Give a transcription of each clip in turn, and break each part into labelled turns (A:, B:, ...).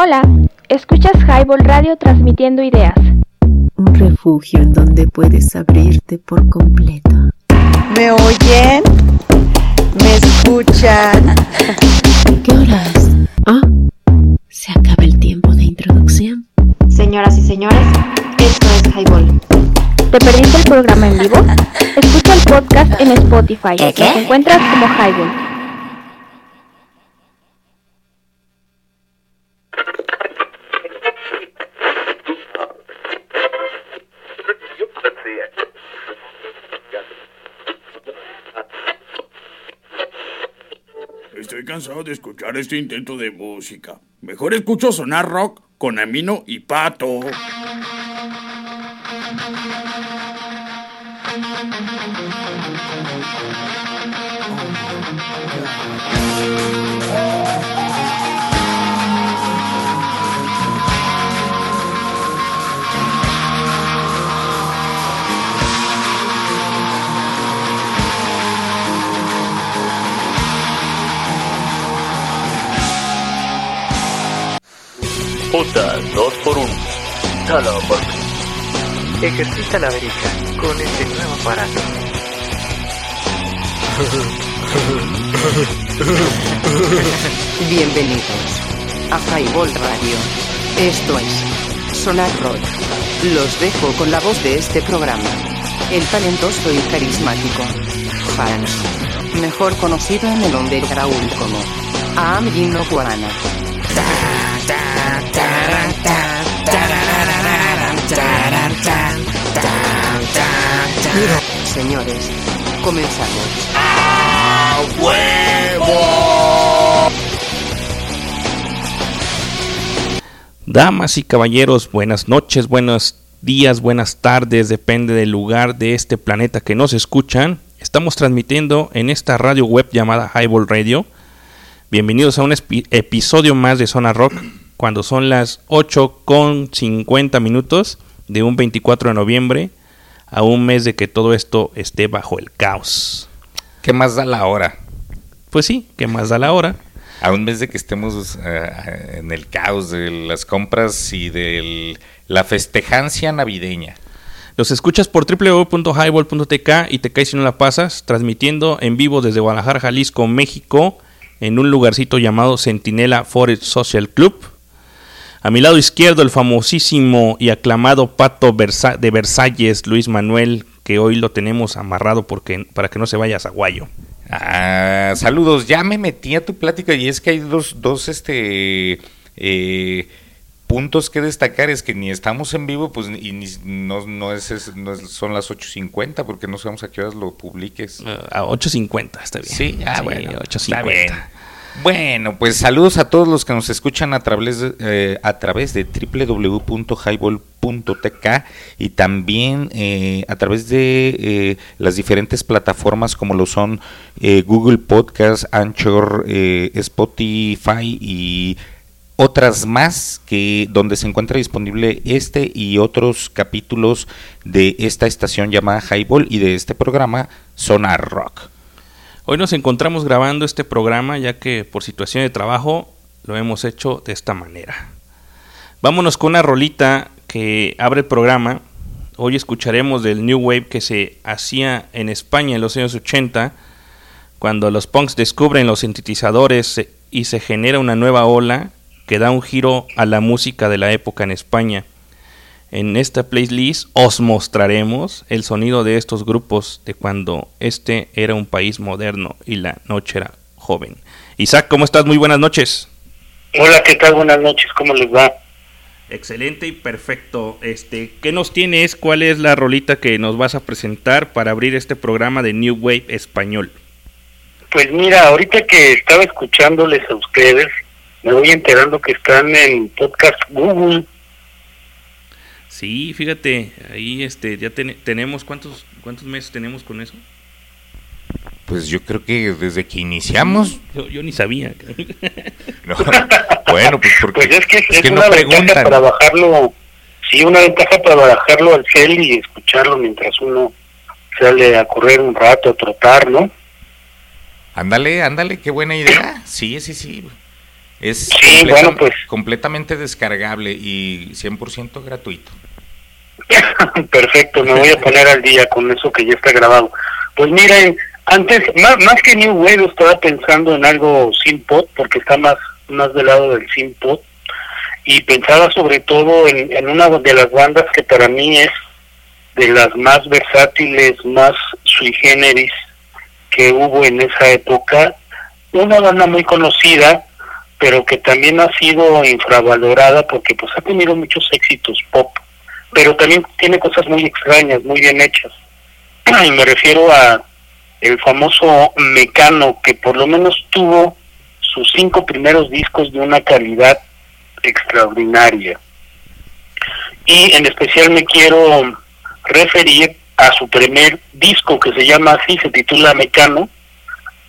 A: Hola, escuchas Highball Radio transmitiendo ideas.
B: Un refugio en donde puedes abrirte por completo.
C: ¿Me oyen? ¿Me escuchan?
B: ¿Qué horas? Ah, se acaba el tiempo de introducción.
D: Señoras y señores, esto es Highball.
A: ¿Te perdiste el programa en vivo? Escucha el podcast en Spotify.
D: ¿Qué, qué?
A: Nos encuentras como Highball.
E: Cansado de escuchar este intento de música. Mejor escucho sonar rock con Amino y Pato.
F: Puta 2x1. Solo por mí. Ejercita la verica con este nuevo aparato.
C: Bienvenidos a Highball Radio. Esto es Sonar Rock. Los dejo con la voz de este programa. El talentoso y carismático Hans, mejor conocido en el underground como Amgino Guarana. Señores, comenzamos.
G: Damas y caballeros, buenas noches, buenos días, buenas tardes, depende del lugar de este planeta que nos escuchan. Estamos transmitiendo en esta radio web llamada Highball Radio. Bienvenidos a un episodio más de Zona Rock, cuando son las 8 con 50 minutos de un 24 de noviembre, a un mes de que todo esto esté bajo el caos.
H: ¿Qué más da la hora?
G: Pues sí, ¿qué más da la hora?
H: A un mes de que estemos eh, en el caos de las compras y de la festejancia navideña.
G: Los escuchas por www.highball.tk y te caes si no la pasas, transmitiendo en vivo desde Guadalajara, Jalisco, México, en un lugarcito llamado Centinela Forest Social Club. A mi lado izquierdo, el famosísimo y aclamado pato Versa- de Versalles, Luis Manuel, que hoy lo tenemos amarrado porque, para que no se vaya a Zaguayo.
H: Ah, saludos, ya me metí a tu plática y es que hay dos, dos este, eh, puntos que destacar. Es que ni estamos en vivo, pues y ni, no, no, es, es- no es- son las 8.50 porque no sabemos a qué horas lo publiques.
G: A 8.50, está bien.
H: Sí, ah, bueno,
G: 8.50.
H: está bien. Bueno, pues saludos a todos los que nos escuchan a través eh, a través de www.highball.tk y también eh, a través de eh, las diferentes plataformas como lo son eh, Google Podcast, Anchor, Spotify y otras más que donde se encuentra disponible este y otros capítulos de esta estación llamada Highball y de este programa Sonar Rock.
G: Hoy nos encontramos grabando este programa ya que por situación de trabajo lo hemos hecho de esta manera. Vámonos con una rolita que abre el programa. Hoy escucharemos del New Wave que se hacía en España en los años 80, cuando los punks descubren los sintetizadores y se genera una nueva ola que da un giro a la música de la época en España. En esta playlist os mostraremos el sonido de estos grupos de cuando este era un país moderno y la noche era joven. Isaac, ¿cómo estás? Muy buenas noches.
I: Hola, ¿qué tal? Buenas noches, ¿cómo les va?
G: Excelente y perfecto. Este, ¿qué nos tienes? ¿Cuál es la rolita que nos vas a presentar para abrir este programa de New Wave español?
I: Pues mira, ahorita que estaba escuchándoles a ustedes, me voy enterando que están en podcast Google.
G: Sí, fíjate, ahí este ya ten- tenemos cuántos cuántos meses tenemos con eso.
H: Pues yo creo que desde que iniciamos,
G: Yo, yo ni sabía.
H: no, bueno, pues porque
I: Pues es que es,
H: es que
I: una
H: no
I: ventaja
H: preguntan.
I: para bajarlo, sí, una ventaja para bajarlo al cel y escucharlo mientras uno sale a correr un rato, a trotar, ¿no?
H: Ándale, ándale, qué buena idea. Sí, sí, sí. Es
I: Sí,
H: completa-
I: bueno, pues.
H: completamente descargable y 100% gratuito.
I: Perfecto, me voy a poner al día con eso que ya está grabado. Pues miren, antes, más, más que New Wave, estaba pensando en algo sin pot, porque está más, más del lado del sin pot, y pensaba sobre todo en, en una de las bandas que para mí es de las más versátiles, más sui generis que hubo en esa época, una banda muy conocida, pero que también ha sido infravalorada porque pues ha tenido muchos éxitos pop pero también tiene cosas muy extrañas, muy bien hechas. Y me refiero a el famoso Mecano, que por lo menos tuvo sus cinco primeros discos de una calidad extraordinaria. Y en especial me quiero referir a su primer disco que se llama así, se titula Mecano.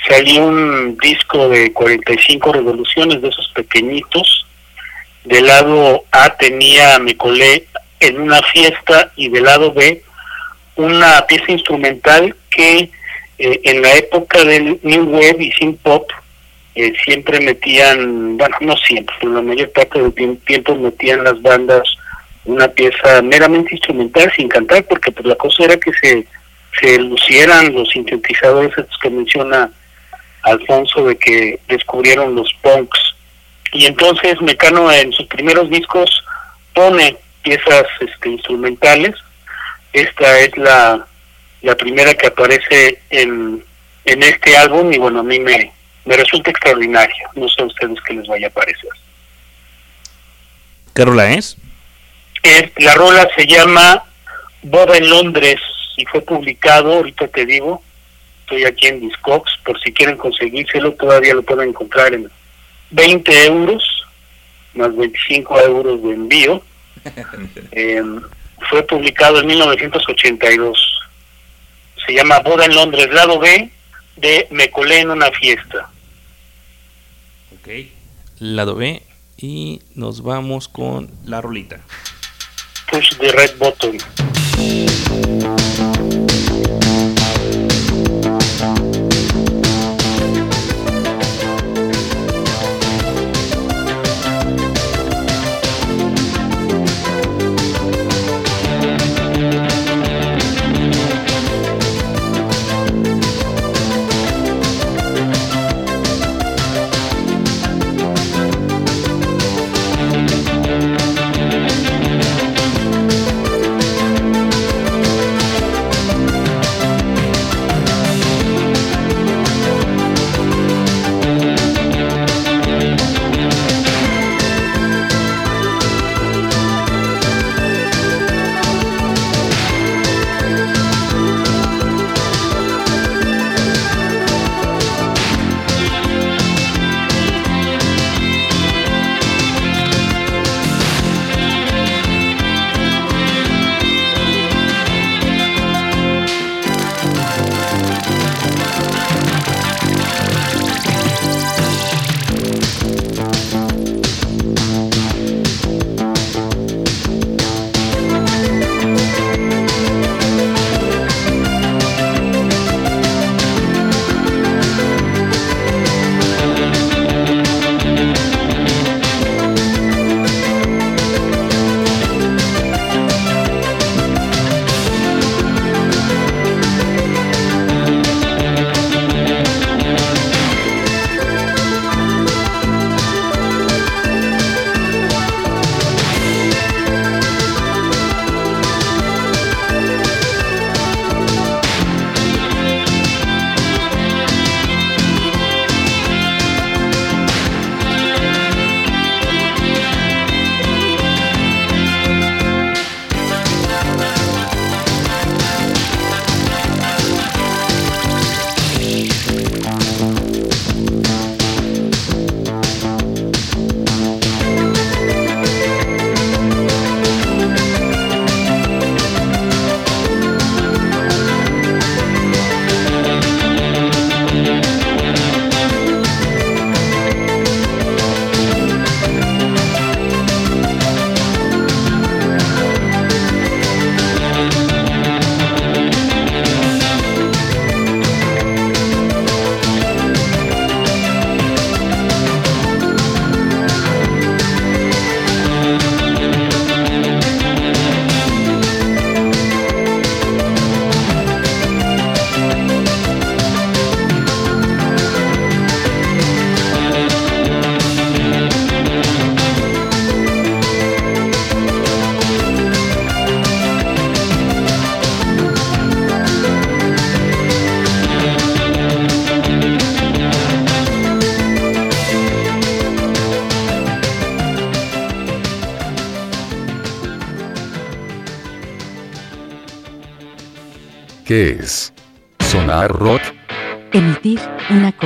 I: Salió un disco de 45 revoluciones de esos pequeñitos. Del lado A tenía Me colé en una fiesta y del lado B una pieza instrumental que eh, en la época del New Wave y Synth Pop eh, siempre metían, bueno, no siempre, pero la mayor parte del tiem- tiempo metían las bandas una pieza meramente instrumental sin cantar, porque pues la cosa era que se, se lucieran los sintetizadores estos que menciona Alfonso de que descubrieron los punks. Y entonces Mecano en sus primeros discos pone piezas este, instrumentales. Esta es la, la primera que aparece en, en este álbum y bueno, a mí me, me resulta extraordinaria. No sé a ustedes qué les vaya a parecer.
G: ¿Qué rola es?
I: Es, la rola se llama Boda en Londres y fue publicado, ahorita te digo, estoy aquí en Discogs, por si quieren conseguírselo, todavía lo pueden encontrar en 20 euros, más 25 euros de envío. Eh, fue publicado en 1982. Se llama Boda en Londres, lado B de Me colé en una fiesta.
G: Ok. Lado B. Y nos vamos con la rolita.
I: Push the red button.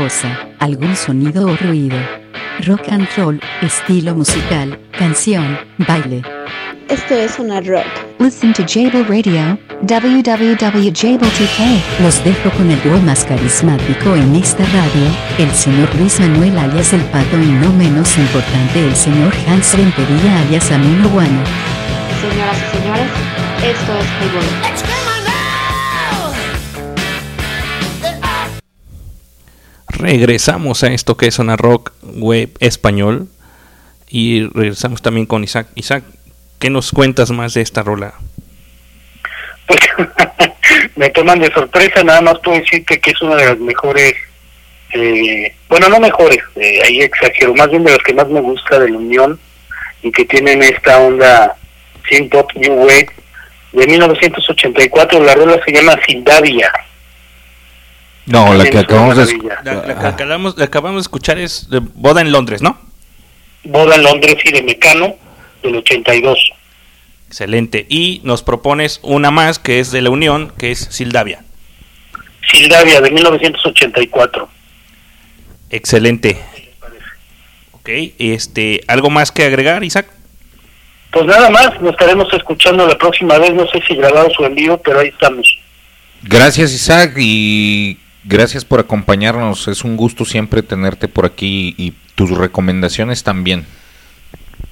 J: Cosa, algún sonido o ruido. Rock and roll, estilo musical, canción, baile.
K: Esto es Sonar Rock.
J: Listen to Jable Radio, www.jable2k. Los dejo con el dúo más carismático en esta radio, el señor Luis Manuel alias El Pato y no menos importante el señor Hans Rentería alias Amino Guano.
D: Señoras y señores, esto es Highball.
G: Regresamos a esto que es Sonar Rock Web Español. Y regresamos también con Isaac. Isaac, ¿qué nos cuentas más de esta rola?
L: Pues me toman de sorpresa, nada más puedo decirte que es una de las mejores, eh, bueno, no mejores, eh, ahí exagero, más bien de las que más me gusta de la Unión y que tienen esta onda synth pop new wave de 1984, la rola se llama Sindavia.
H: No, la que acabamos de...
G: La, la que acabamos, la acabamos de escuchar es de Boda en Londres, ¿no?
L: Boda en Londres y de Mecano del 82.
G: Excelente. Y nos propones una más que es de la Unión, que es Sildavia.
L: Sildavia de 1984.
G: Excelente. Ok, este, ¿algo más que agregar, Isaac?
L: Pues nada más, nos estaremos escuchando la próxima vez, no sé si grabado o en vivo, pero ahí estamos.
H: Gracias Isaac y gracias por acompañarnos. Es un gusto siempre tenerte por aquí y tus recomendaciones también.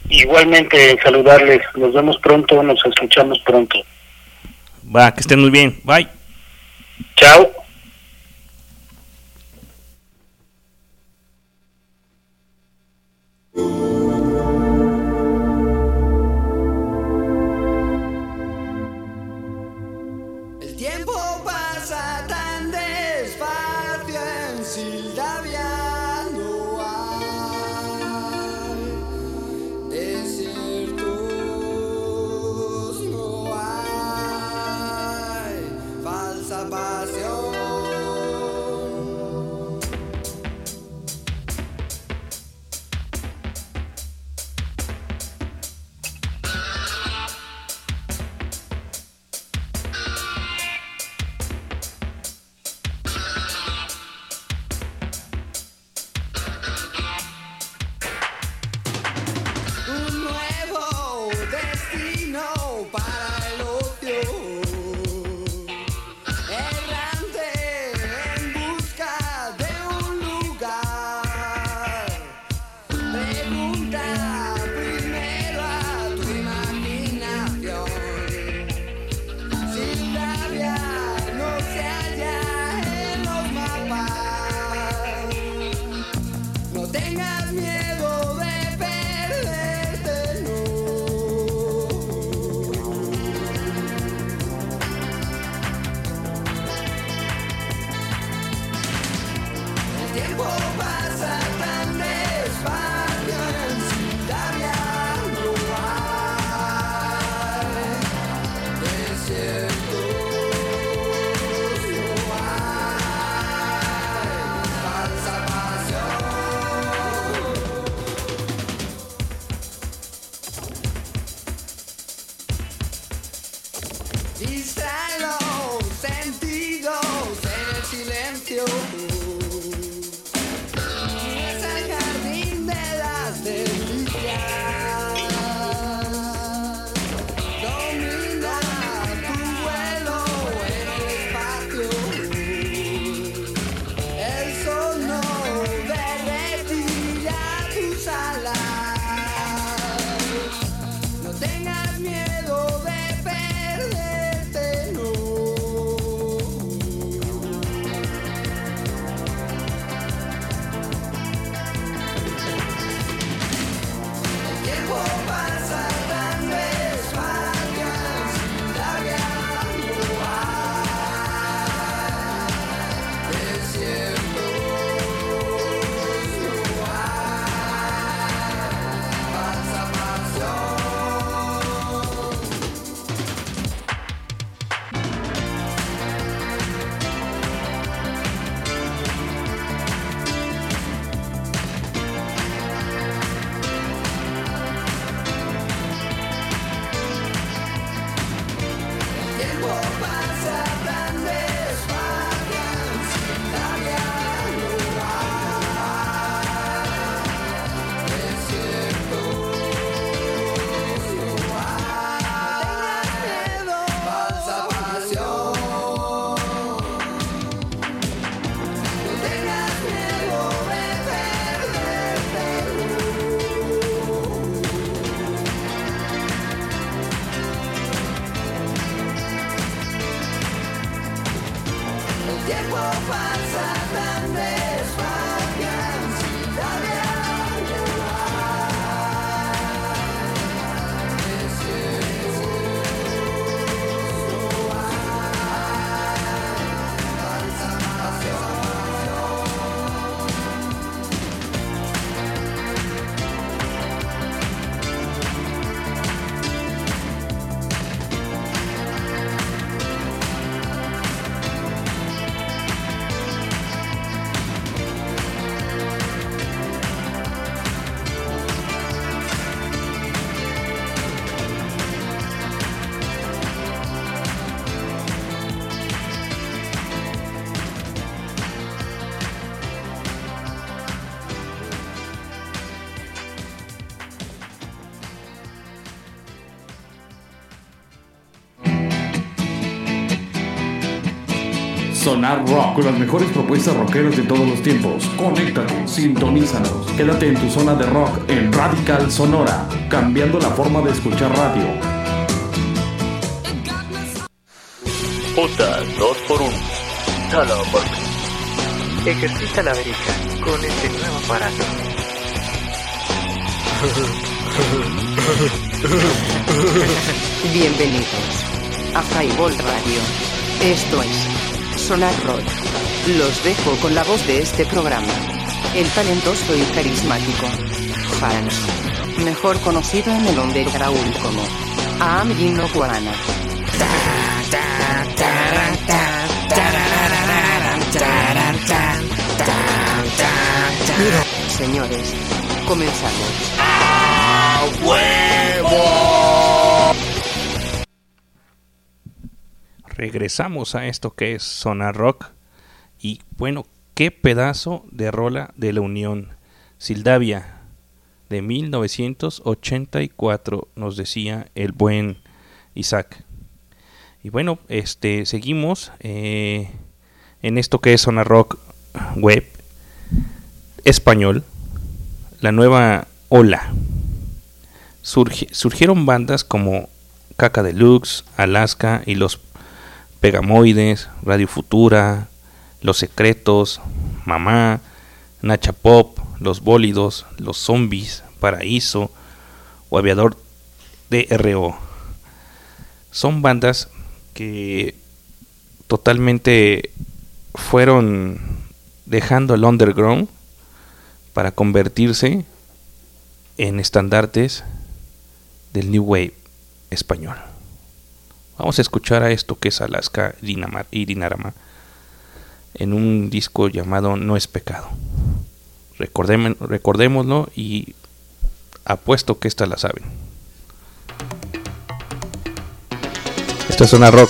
L: Igualmente saludarles, nos vemos pronto, nos escuchamos pronto.
G: Va, que estén muy bien. Bye.
L: Chao.
M: Sonar Rock, con las mejores propuestas rockeras de todos los tiempos. Conéctate, sintonízanos. Quédate en tu zona de rock en Radical Sonora, cambiando la forma de escuchar radio.
F: Puta 2x1. Solo por mí. Ejercita la verica con este nuevo aparato.
C: Bienvenidos a Highball Radio. Esto es Sonar. Los dejo con la voz de este programa. El talentoso y carismático Hans, mejor conocido en el underground como Amino Guarana. Señores, comenzamos.
G: Regresamos a esto que es Sonar Rock. Y bueno, qué pedazo de rola de la Unión. Sildavia, de 1984, nos decía el buen Isaac. Y bueno, este seguimos eh, en esto que es Sonar Rock Web español, la nueva ola. Surgi- surgieron bandas como Caca Deluxe, Alaska y los Pegamoides, Radio Futura, Los Secretos, Mamá, Nacha Pop, Los Bólidos, Los Zombies, Paraíso o Aviador DRO. Son bandas que totalmente fueron dejando el underground para convertirse en estandartes del New Wave español. Vamos a escuchar a esto que es Alaska Dinamar- y Dinarama en un disco llamado No es pecado. Recordem- recordémoslo y apuesto que esta la saben. Esta es una rock.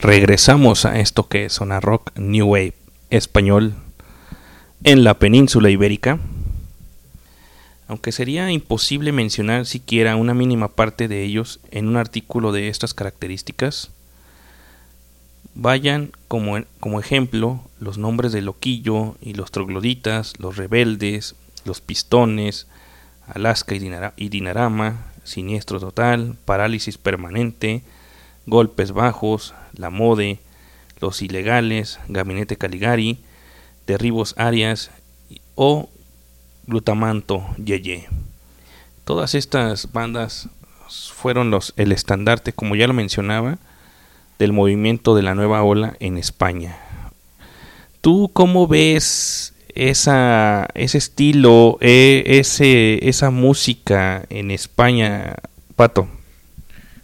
G: Regresamos a esto que es Sonar Rock New Wave español en la península ibérica. Aunque sería imposible mencionar siquiera una mínima parte de ellos en un artículo de estas características, vayan como, como ejemplo los nombres de Loquillo y los trogloditas, los rebeldes, los pistones, Alaska y, y Dinarama, Siniestro Total, Parálisis Permanente, Golpes Bajos, La Mode, Los Ilegales, Gabinete Caligari, Derribos Arias o Glutamanto Yeye. Todas estas bandas fueron los, el estandarte, como ya lo mencionaba, del movimiento de la nueva ola en España. ¿Tú cómo ves esa, ese estilo, e- ese, esa música en España, Pato?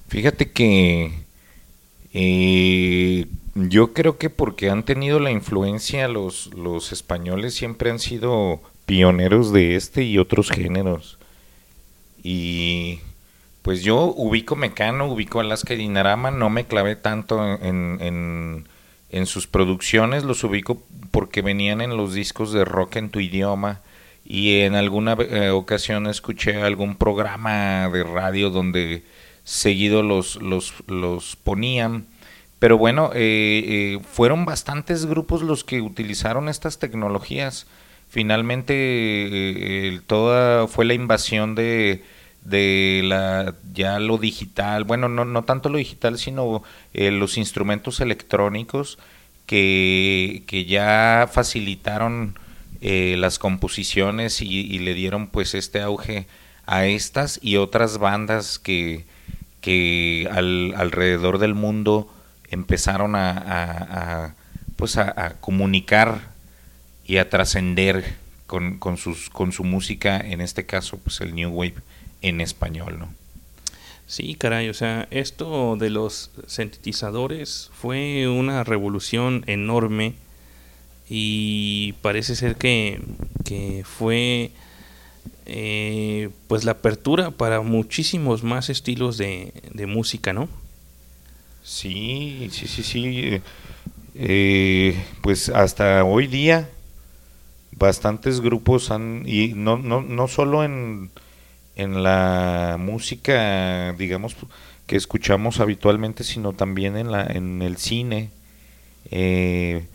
H: Fíjate que eh, yo creo que porque han tenido la influencia los, los españoles siempre han sido pioneros de este y otros géneros. Y pues yo ubico Mecano, ubico Alaska y Dinarama, no me clavé tanto en, en, sus producciones, los ubico porque venían en los discos de rock en tu idioma y en alguna eh, ocasión escuché algún programa de radio donde seguido los, los, los ponían. Pero bueno, eh, eh, fueron bastantes grupos los que utilizaron estas tecnologías. Finalmente, eh, toda fue la invasión de, de la ya lo digital, bueno, no, no tanto lo digital, sino los instrumentos electrónicos que, que ya facilitaron las composiciones y, y le dieron pues este auge a estas y otras bandas que, que al, alrededor del mundo empezaron a, pues a, comunicar y a trascender con, con, con su música, en este caso pues el New Wave en español, ¿no?
G: Sí, caray, o sea, esto de los sintetizadores fue una revolución enorme y parece ser que, que fue eh, pues la apertura para muchísimos más estilos de, de música, ¿no?
H: Sí, sí, sí, sí. eh, pues hasta hoy día bastantes grupos han, y no, no, no solo en, en la música, digamos, que escuchamos habitualmente, sino también en, la, en el cine. eh,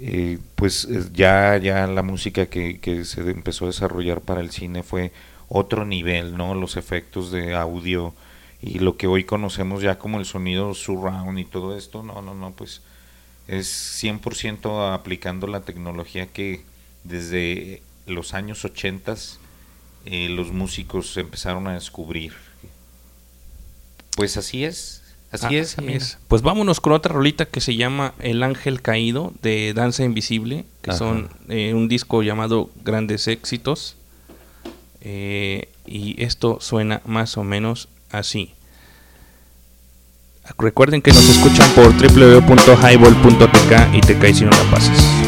H: eh, pues eh, ya, ya la música que, que se empezó a desarrollar para el cine fue otro nivel, ¿no? Los efectos de audio y lo que hoy conocemos ya como el sonido surround y todo esto, no, no, no, pues es 100% aplicando la tecnología que desde los años 80 eh, los músicos empezaron a descubrir. Pues así es, así es,
G: Así es. Pues vámonos con otra rolita que se llama El Ángel Caído de Danza Invisible, que
H: Ajá.
G: son eh, un disco llamado Grandes Éxitos. Eh, y esto suena más o menos así. Recuerden que nos escuchan por www.highball.tk y te caes si no la pasas.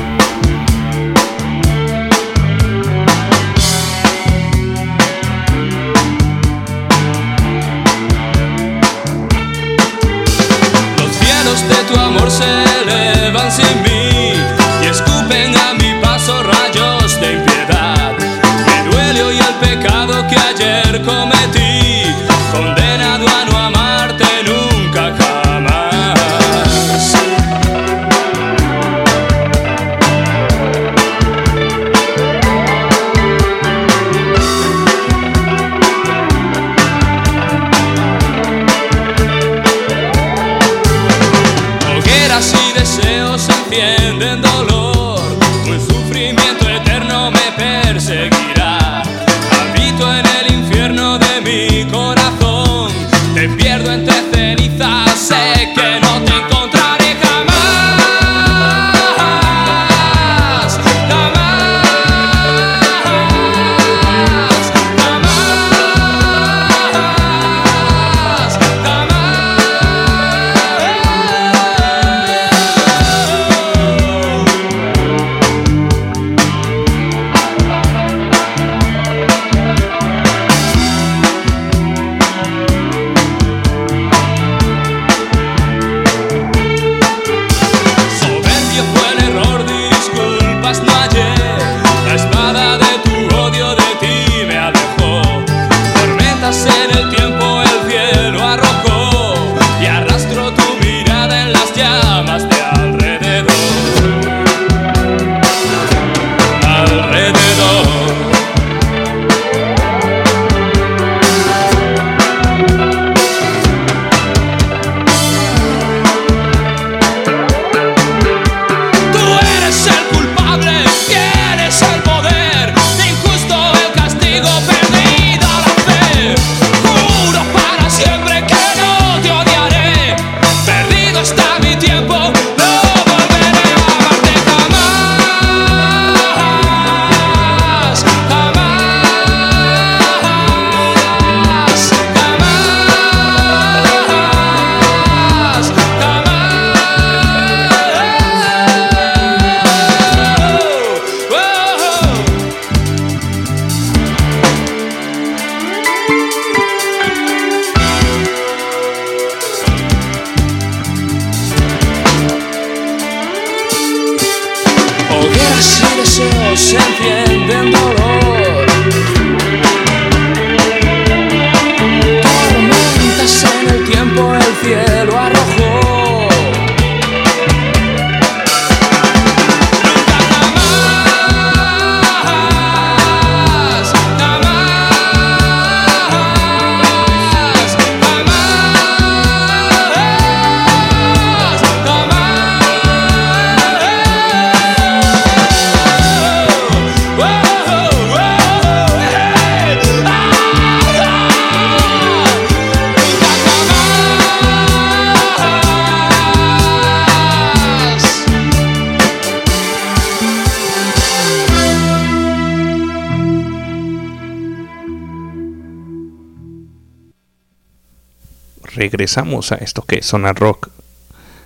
G: Regresamos a esto que es Zona Rock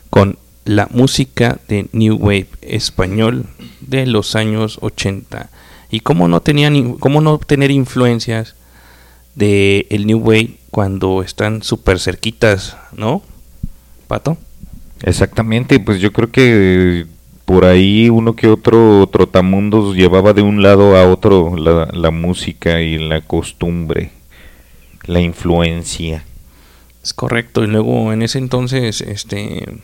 G: con la música de New Wave español de los años 80. Y cómo no, tenían, cómo no tener influencias de el New Wave cuando están súper cerquitas, ¿no? Pato.
H: Exactamente, pues yo creo que por ahí uno que otro trotamundos llevaba de un lado a otro la, la música y la costumbre, la influencia.
G: Es correcto, y luego en ese entonces, este,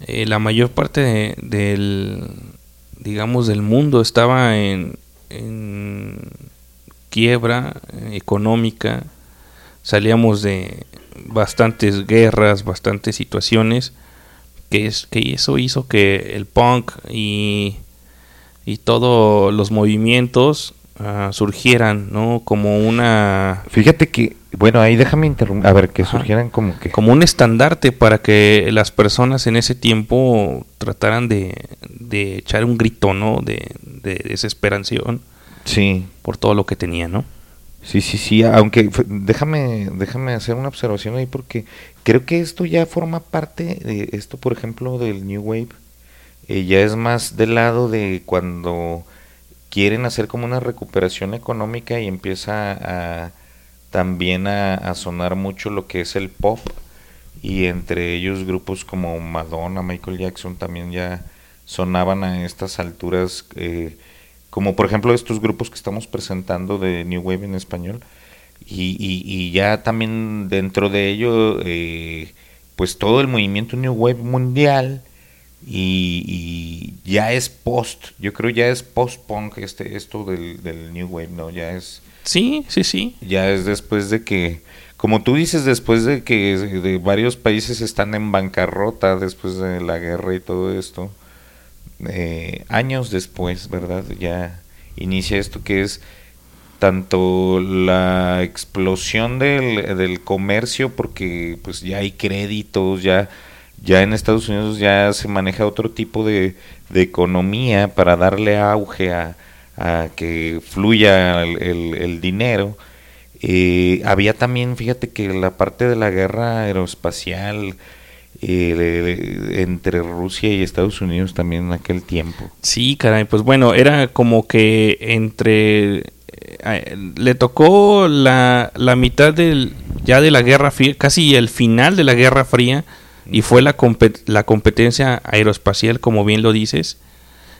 G: eh, la mayor parte de- del, digamos, del mundo estaba en, quiebra económica, salíamos de bastantes guerras, bastantes situaciones, que, es, que eso hizo que el punk y, y todos los movimientos ah, surgieran, ¿no? Como una...
H: Fíjate que, bueno, ahí déjame interrumpir, a ver, que surgieran como que...
G: como un estandarte para que las personas en ese tiempo trataran de, de echar un grito, ¿no? De, de desesperación.
H: Sí.
G: Por todo lo que tenían, ¿no?
H: Sí, sí, sí, aunque déjame, déjame hacer una observación ahí porque creo que esto ya forma parte de esto, por ejemplo, del New Wave. eh, ya es más del lado de cuando quieren hacer como una recuperación económica y empieza a también a, a sonar mucho lo que es el pop y entre ellos grupos como Madonna, Michael Jackson también ya sonaban a estas alturas eh, como por ejemplo estos grupos que estamos presentando de New Wave en español. Y, ya también dentro de ello eh, pues todo el movimiento New Wave mundial y, y ya es post yo creo ya es post punk este esto del, del New Wave no ya es
G: Sí, sí, sí.
H: ya es después de que, como tú dices, después de que de varios países están en bancarrota después de la guerra y todo esto, eh, años después, ¿verdad? Ya inicia esto que es tanto la explosión del, del comercio, porque pues ya hay créditos, ya, ya en Estados Unidos ya se maneja otro tipo de, de economía para darle auge a, a que fluya el, dinero. Eh, había también, fíjate que la parte de la guerra aeroespacial eh, entre Rusia y Estados Unidos también en aquel tiempo.
G: Sí, caray, pues bueno, era como que entre... eh, le tocó la, la mitad del, ya de la Guerra Fría, casi el final de la Guerra Fría, y fue la, la competencia aeroespacial, como bien lo dices,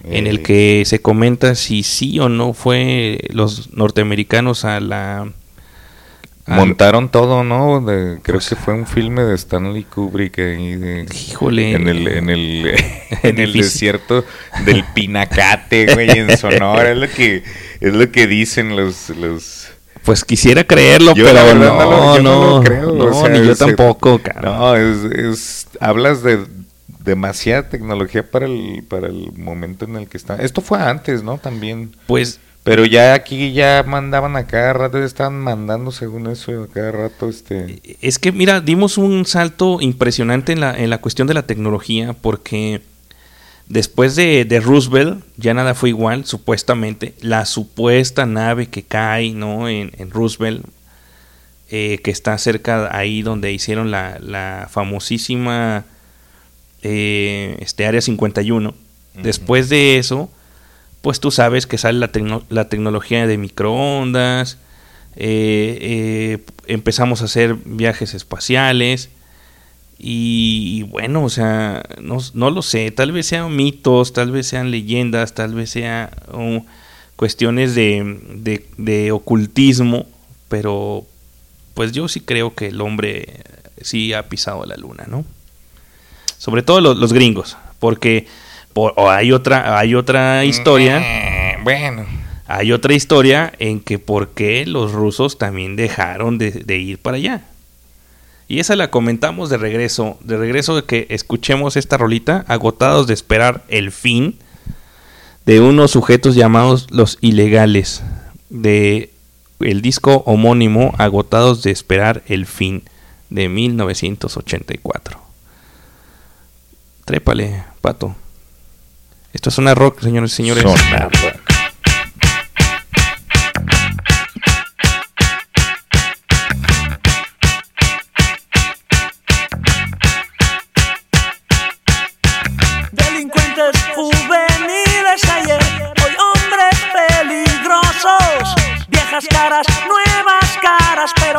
G: en el
H: Eh.
G: que se comenta si sí o no fue los norteamericanos a la... a-
H: Montaron todo, ¿no? De- creo que fue un filme de Stanley Kubrick ahí de,
G: Híjole.
H: en el en el en el desierto del Pinacate, güey, en Sonora, es lo que es lo que dicen los los
G: Pues quisiera creerlo,
H: Yo,
G: pero no,
H: lo- yo
G: no,
H: lo creo,
G: no,
H: o sea,
G: ni yo tampoco, cara.
H: No, es, es hablas de demasiada tecnología para el para el momento en el que está. Esto fue antes, ¿no? También.
G: Pues
H: pero ya aquí ya mandaban a cada rato, estaban mandando según eso a cada rato este
G: Es que, mira, dimos un salto impresionante en la, en la cuestión de la tecnología porque después de, de Roosevelt ya nada fue igual, supuestamente. La supuesta nave que cae ¿no? en, en Roosevelt, eh, que está cerca ahí donde hicieron la, la famosísima eh, este, Área 51. Después de eso, pues tú sabes que sale la, tecno- la tecnología de microondas, eh, eh, empezamos a hacer viajes espaciales y, y bueno, o sea, no, no lo sé, tal vez sean mitos, tal vez sean leyendas, tal vez sean cuestiones de, de, de ocultismo, pero pues yo sí creo que el hombre sí ha pisado la luna, ¿no? Sobre todo los, los gringos, porque por- o hay otra hay otra historia.
H: bueno.
G: Hay otra historia en que por qué los rusos también dejaron de, de ir para allá. Y esa la comentamos de regreso, de regreso de que escuchemos esta rolita, agotados de esperar el fin de unos sujetos llamados los ilegales, de el disco homónimo Agotados de esperar el fin de 1984. Trépale, pato. Esto es zona rock, señores y señores.
H: Zona rock.
N: Delincuentes juveniles ayer, hoy hombres peligrosos, viejas caras, nuevas caras, pero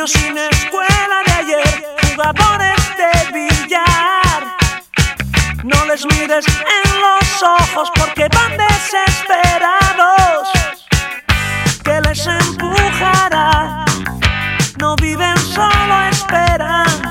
N: Niños sin escuela de ayer, jugadores de billar. No les mires en los ojos porque van desesperados. Que les empujará. No viven solo esperan.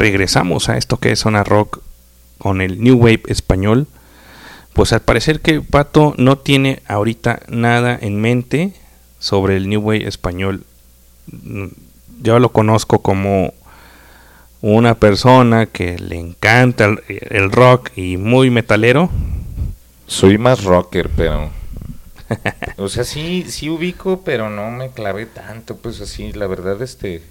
G: Regresamos a esto que es Zona Rock con el New Wave español. Pues al parecer que Pato no tiene ahorita nada en mente sobre el New Wave español. Mm, Yo lo conozco como una persona que le encanta el, rock y muy metalero.
H: Soy más rocker, pero. O sea, sí, sí ubico, pero no me clavé tanto, pues así, la verdad, este.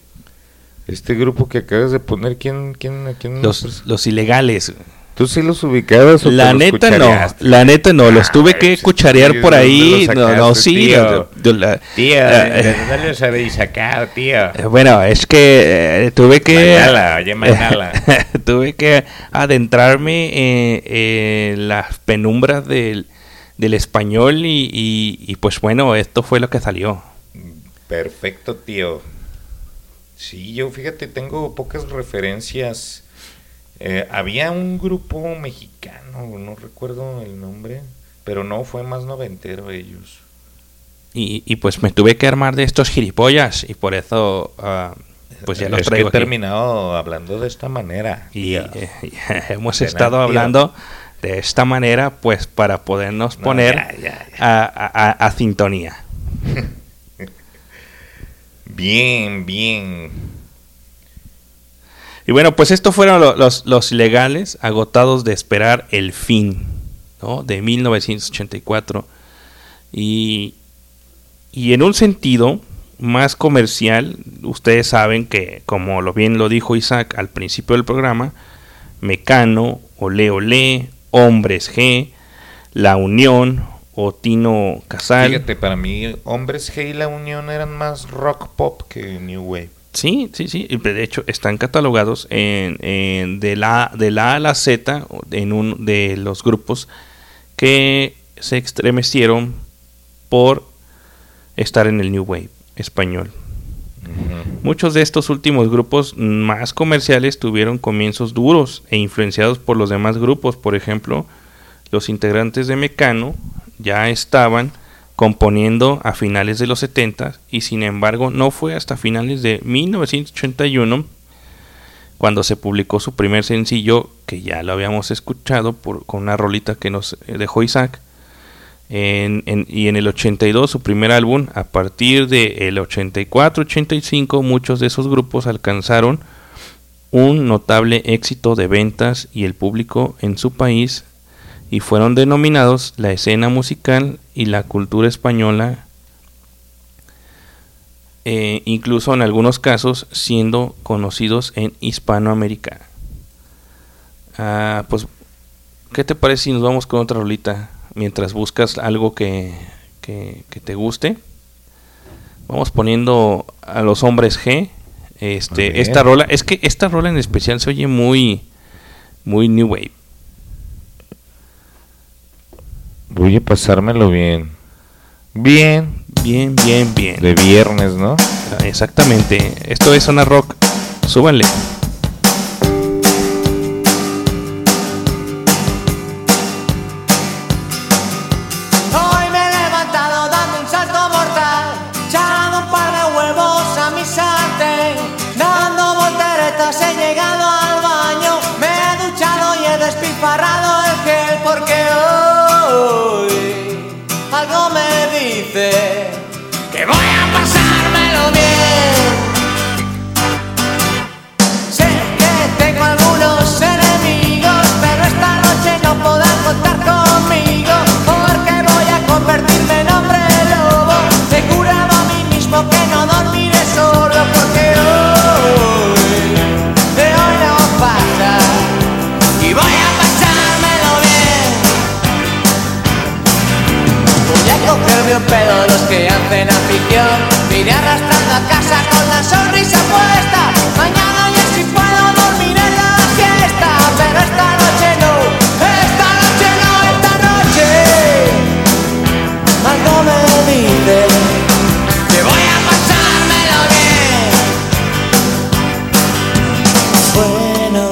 H: Este grupo que acabas de poner, ¿quién, quién, a quién
G: Los, los ilegales.
H: ¿Tú sí los ubicabas o te
G: La
H: los
G: neta no, la neta no, los tuve que cucharear
H: sí,
G: por
H: ¿de
G: ahí. No, no, sí.
H: tío?
G: la-
H: Tío,
G: eh,
H: ¿de dónde los habéis sacado, tío?
G: Eh, Bueno, es que eh, tuve que.
H: Mañala, oye, mañala.
G: tuve que adentrarme en, en las penumbras del, del español y, y- y, pues bueno, esto fue lo que salió.
H: Perfecto, tío. Sí, yo fíjate, tengo pocas referencias. Eh, había un grupo mexicano, no recuerdo el nombre, pero no, fue más noventero ellos.
G: Y, y pues me tuve que armar de estos gilipollas y por eso ah, pues ya los
H: es que he
G: traigo aquí.
H: terminado hablando de esta manera.
G: Y
H: tío.
G: eh, hemos
H: Ven,
G: estado
H: tío.
G: hablando de esta manera pues para podernos
H: No,
G: poner
H: ya, ya,
G: A, a- a- a sintonía.
H: Bien, bien.
G: Y bueno, pues estos fueron lo- los, los legales agotados de esperar el fin, ¿no? De 1984. Y, y en un sentido más comercial, ustedes saben que, como lo bien lo dijo Isaac al principio del programa, Mecano, Ole Ole, Hombres G, La Unión, o Tino Casal.
H: Fíjate, para mí, Hombres G y La Unión eran más rock pop que New Wave.
G: Sí, sí, sí. De hecho, están catalogados en, en de, la, de la A a la Z en uno de los grupos que se estremecieron por estar en el New Wave español. Muchos de estos últimos grupos más comerciales tuvieron comienzos duros e influenciados por los demás grupos. Por ejemplo, los integrantes de Mecano ya estaban componiendo a finales de los 70 y sin embargo no fue hasta finales de 1981 cuando se publicó su primer sencillo que ya lo habíamos escuchado con una rolita que nos eh, dejó Isaac en, y en el 82 su primer álbum. A partir del 84-85 muchos de esos grupos alcanzaron un notable éxito de ventas y el público en su país y fueron denominados la escena musical y la cultura española, eh, incluso en algunos casos siendo conocidos en Hispanoamérica. Ah, pues, ¿qué te parece si nos vamos con otra rolita mientras buscas algo que, que- que te guste? Vamos poniendo a los hombres G. Este, esta rola, es que esta rola en especial se oye muy, muy new wave.
H: Voy a pasármelo bien. Bien.
G: Bien, bien, bien.
H: De viernes, ¿no?
G: Exactamente. Esto es Zona Rock. Súbanle.
C: Hacen afición. Vine arrastrando a casa con la sonrisa puesta. Mañana ya si puedo dormir en la siesta. Pero esta noche no, esta noche no, esta noche. Algo me dice que voy a pasármelo bien. Bueno,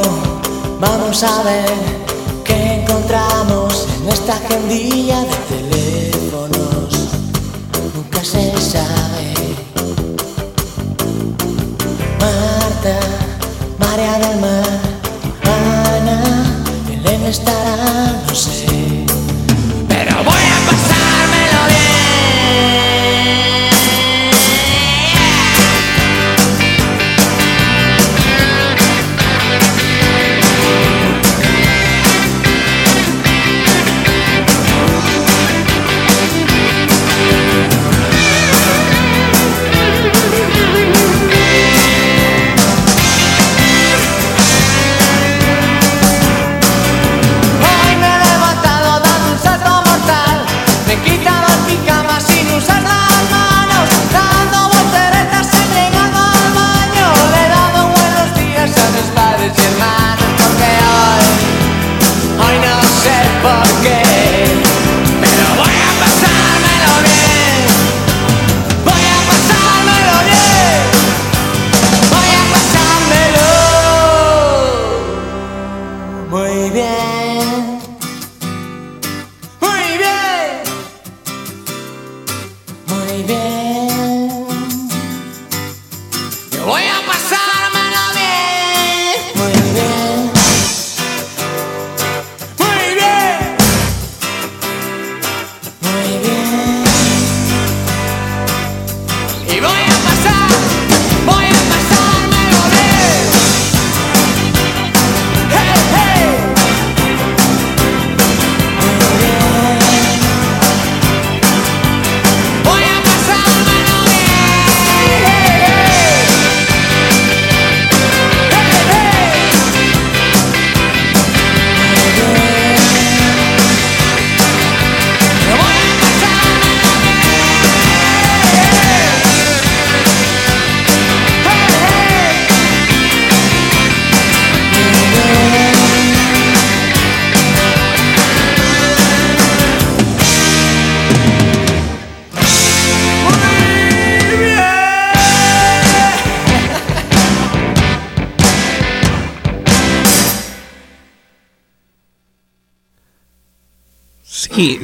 C: vamos a ver qué encontramos en esta agendilla de teléfonos. i'm alma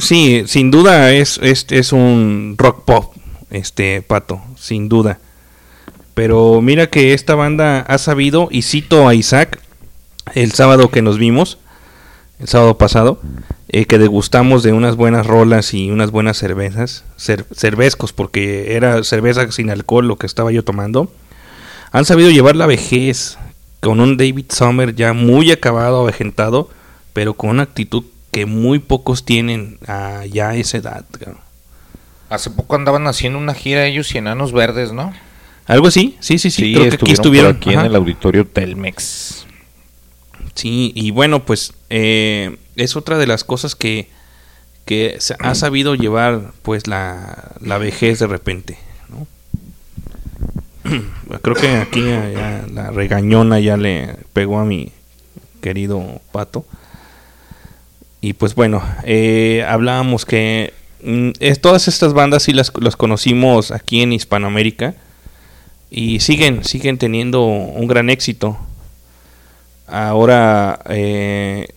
G: Sí, sin duda es, es, es un rock pop, este pato, sin duda. Pero mira que esta banda ha sabido, y cito a Isaac, el sábado que nos vimos, el sábado pasado, eh, que degustamos de unas buenas rolas y unas buenas cervezas, cer- cervezcos, porque era cerveza sin alcohol lo que estaba yo tomando. Han sabido llevar la vejez con un David Sommer ya muy acabado, avejentado, pero con una actitud que muy pocos tienen a ya esa edad. cabrón.
H: Hace poco andaban haciendo una gira ellos y enanos verdes, ¿no?
G: Algo así, sí, sí, sí,
H: Sí,
G: creo que aquí
H: estuvieron por aquí en el auditorio Telmex.
G: Sí, y bueno, pues eh, es otra de las cosas que, que se ha sabido llevar pues la, la vejez de repente. ¿no? Creo que aquí ya- ya la regañona ya le pegó a mi querido pato. Y pues bueno, eh, hablábamos que mm, es, todas estas bandas sí las, conocimos aquí en Hispanoamérica y siguen, siguen teniendo un gran éxito. Ahora eh,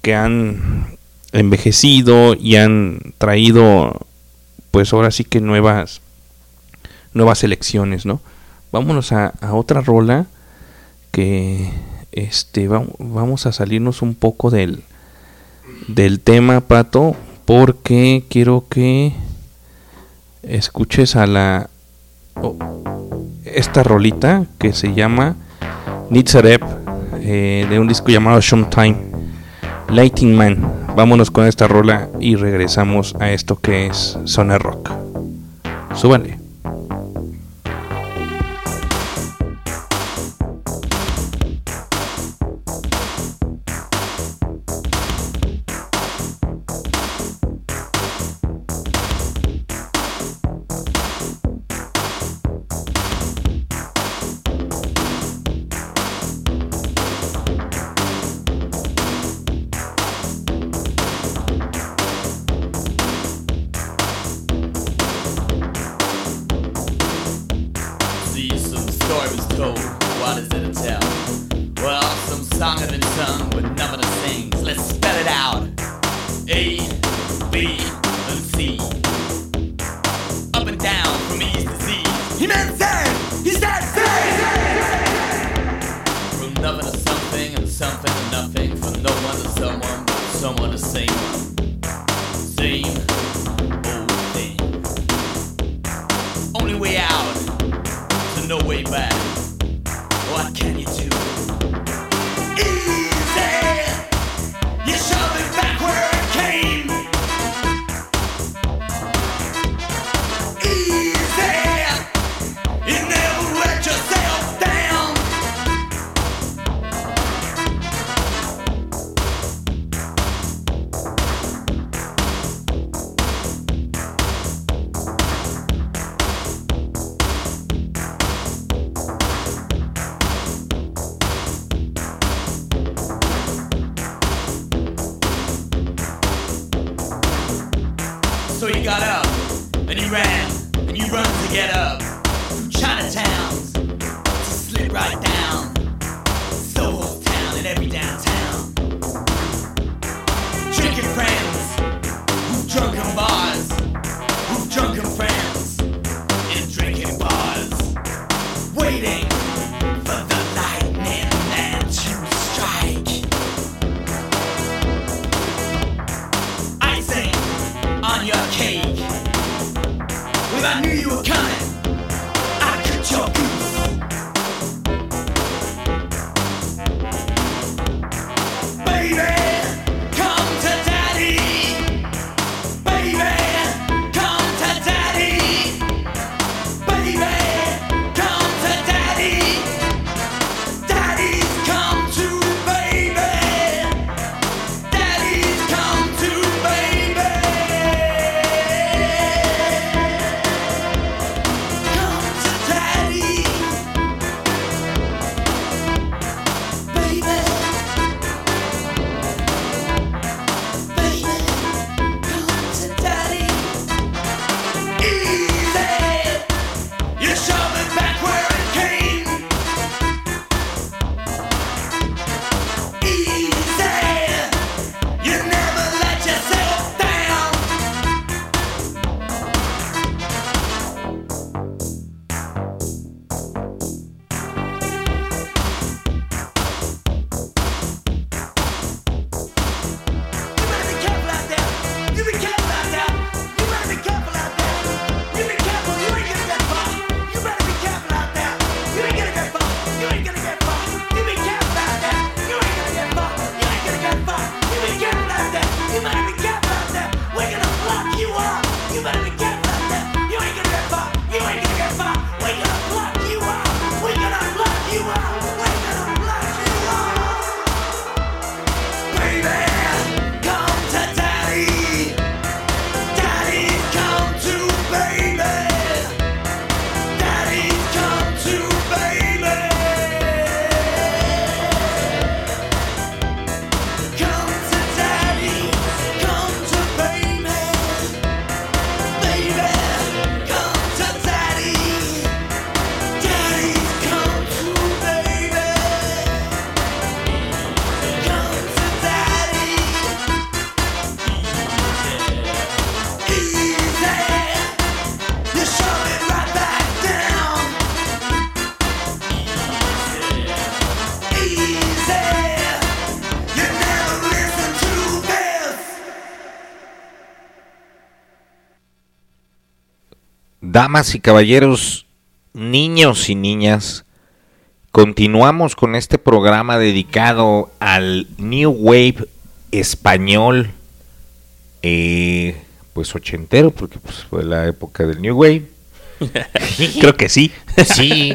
G: que han envejecido y han traído pues ahora sí que nuevas nuevas elecciones no vámonos a, a otra rola que este va- vamos a salirnos un poco del del tema pato porque quiero que escuches a la o- esta rolita que se llama Nitzarep eh, de un disco llamado Showtime Lighting Man. Vámonos con esta rola y regresamos a esto que es Zona Rock. Súbale.
O: Waiting
H: Damas y caballeros, niños y niñas, continuamos con este programa dedicado al New Wave español, eh, pues ochentero, porque pues, fue la época del New Wave.
G: Creo que sí.
H: Sí.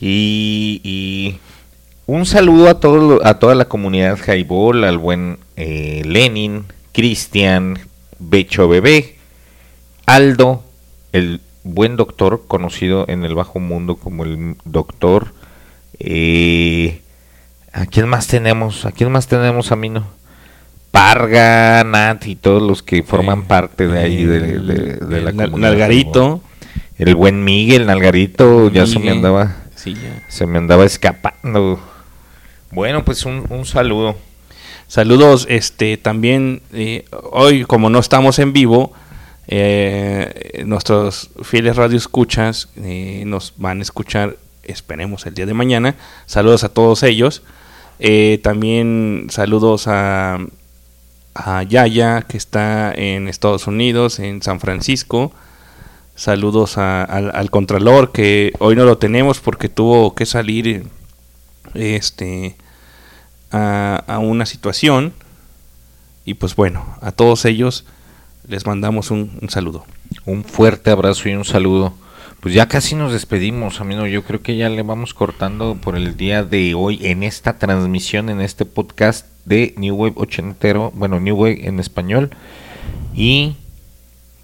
H: Y, y un saludo a, todo, a toda la comunidad Jaibol, al buen eh, Lenin, Cristian, Becho Bebé, Aldo, el buen doctor conocido en el bajo mundo como el doctor. Eh, ¿A quién más tenemos? ¿A quién más tenemos, Amino? Parga, Nat y todos los que forman parte de ahí de, de- de la comunidad
G: Nalgarito.
H: El buen Miguel, Nalgarito, ya se me andaba.
G: Sí, ya.
H: Se me andaba escapando. Bueno, pues un, un saludo.
G: Saludos, este también eh, hoy como no estamos en vivo, eh, nuestros fieles radioescuchas eh, nos van a escuchar, esperemos el día de mañana. Saludos a todos ellos. Eh, también saludos a, a Yaya que está en Estados Unidos, en San Francisco. Saludos a- al, al Contralor que hoy no lo tenemos porque tuvo que salir este a una situación y pues bueno a todos ellos les mandamos un, un saludo
H: Un fuerte abrazo y un saludo. Pues ya casi nos despedimos, amigo. Yo creo que ya le vamos cortando por el día de hoy en esta transmisión, en este podcast de New Wave ochentero, bueno, New Wave en español. Y,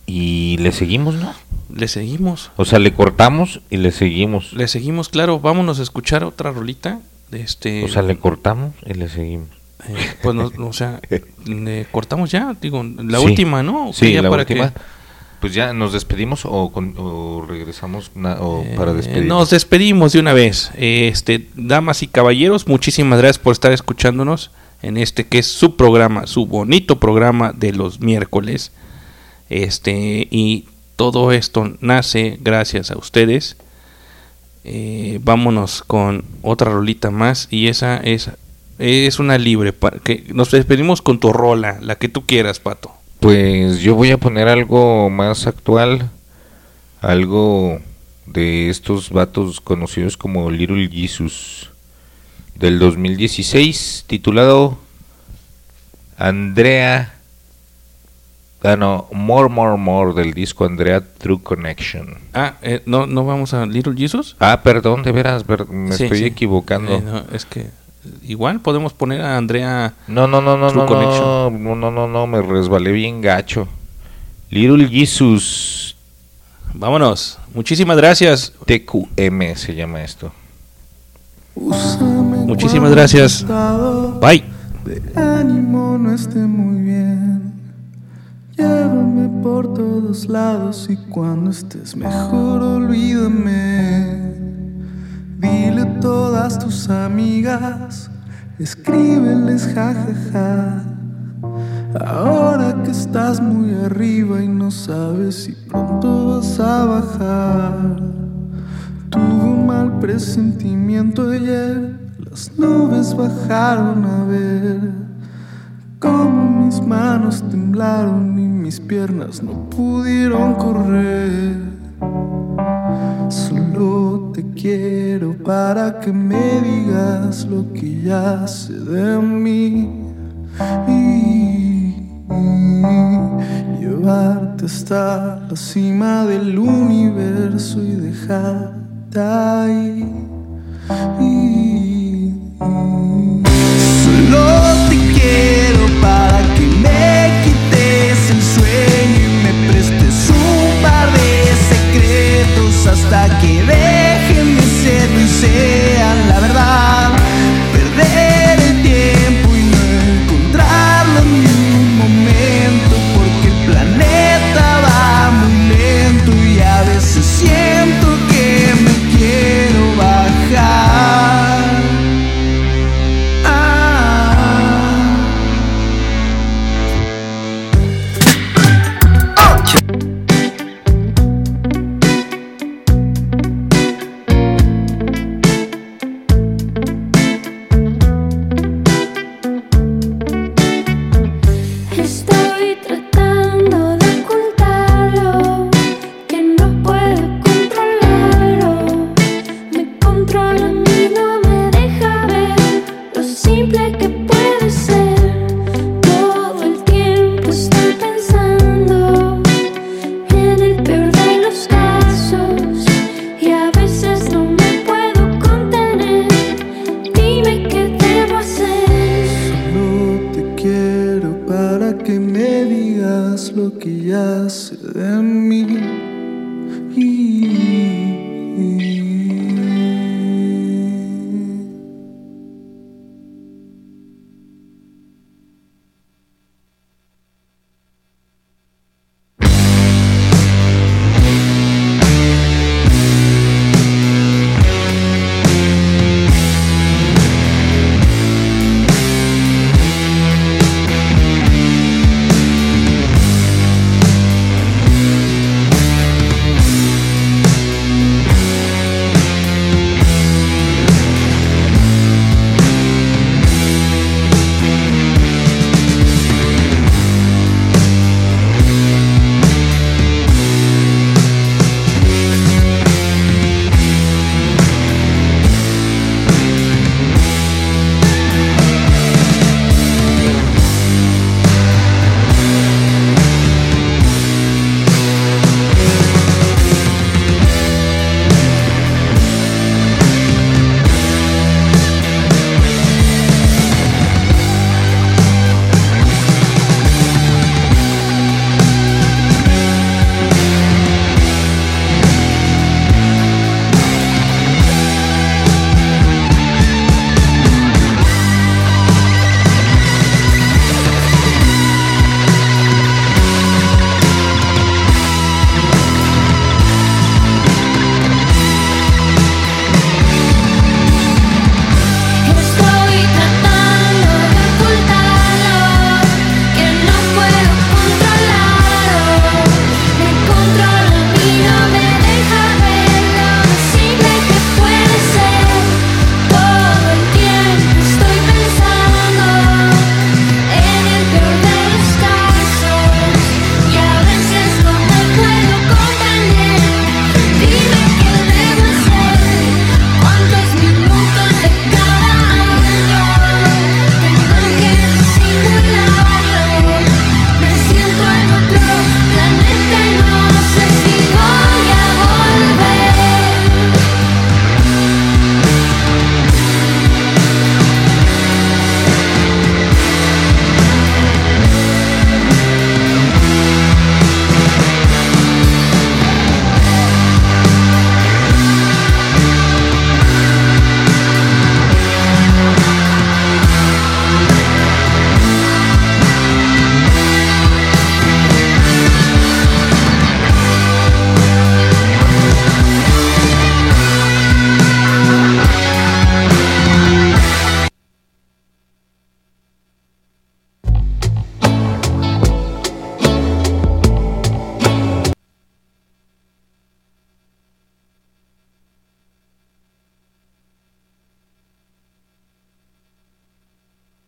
H: y le seguimos, ¿no?
G: le seguimos
H: O sea, le cortamos y le seguimos.
G: le seguimos claro vámonos a escuchar otra rolita de este
H: O sea, le cortamos y le seguimos.
G: Eh, pues no, o sea le cortamos ya digo la
H: Sí.
G: última no ¿O qué
H: Sí, la
G: para
H: última.
G: que-
H: Pues ya nos despedimos o, con- o regresamos na- o para
G: Eh,
H: despedirnos.
G: Nos despedimos de una vez. Este, damas y caballeros, muchísimas gracias por estar escuchándonos en este que es su programa, su bonito programa de los miércoles. Este, y todo esto nace gracias a ustedes. Eh, vámonos con otra rolita más y esa es es una libre para que nos despedimos con tu rola, la que tú quieras, Pato.
H: Pues yo voy a poner algo más actual, algo de estos vatos conocidos como Little Jesus del 2016, titulado Andrea, ah no, More More More del disco Andrea True Connection.
G: Ah, eh, no no vamos a Little Jesus.
H: Ah, perdón, de veras, ver- me
G: Sí,
H: estoy
G: sí.
H: equivocando.
G: Eh, no, es que igual podemos poner a Andrea.
H: No, no, no, no,
G: True
H: no,
G: Connection.
H: no, no, no, no, no, me resbalé bien gacho. Little Jesus.
G: Vámonos. Muchísimas gracias.
H: TQM se llama esto.
G: Muchísimas gracias. Bye.
P: de ánimo no esté muy bien. Llévame por todos lados y cuando estés mejor olvídame. Dile a todas tus amigas, escríbeles jajaja. Ahora que estás muy arriba y no sabes si pronto vas a bajar. Tuve un mal presentimiento ayer, las nubes bajaron a ver cómo mis manos temblaron y mis piernas no pudieron correr. Solo te quiero para que me digas lo que ya sé de mí y, llevarte hasta la cima del universo y dejarte ahí. Solo te quiero para que me quites el sueño y me prestes un par hasta que dejen de ser y sean la verdad.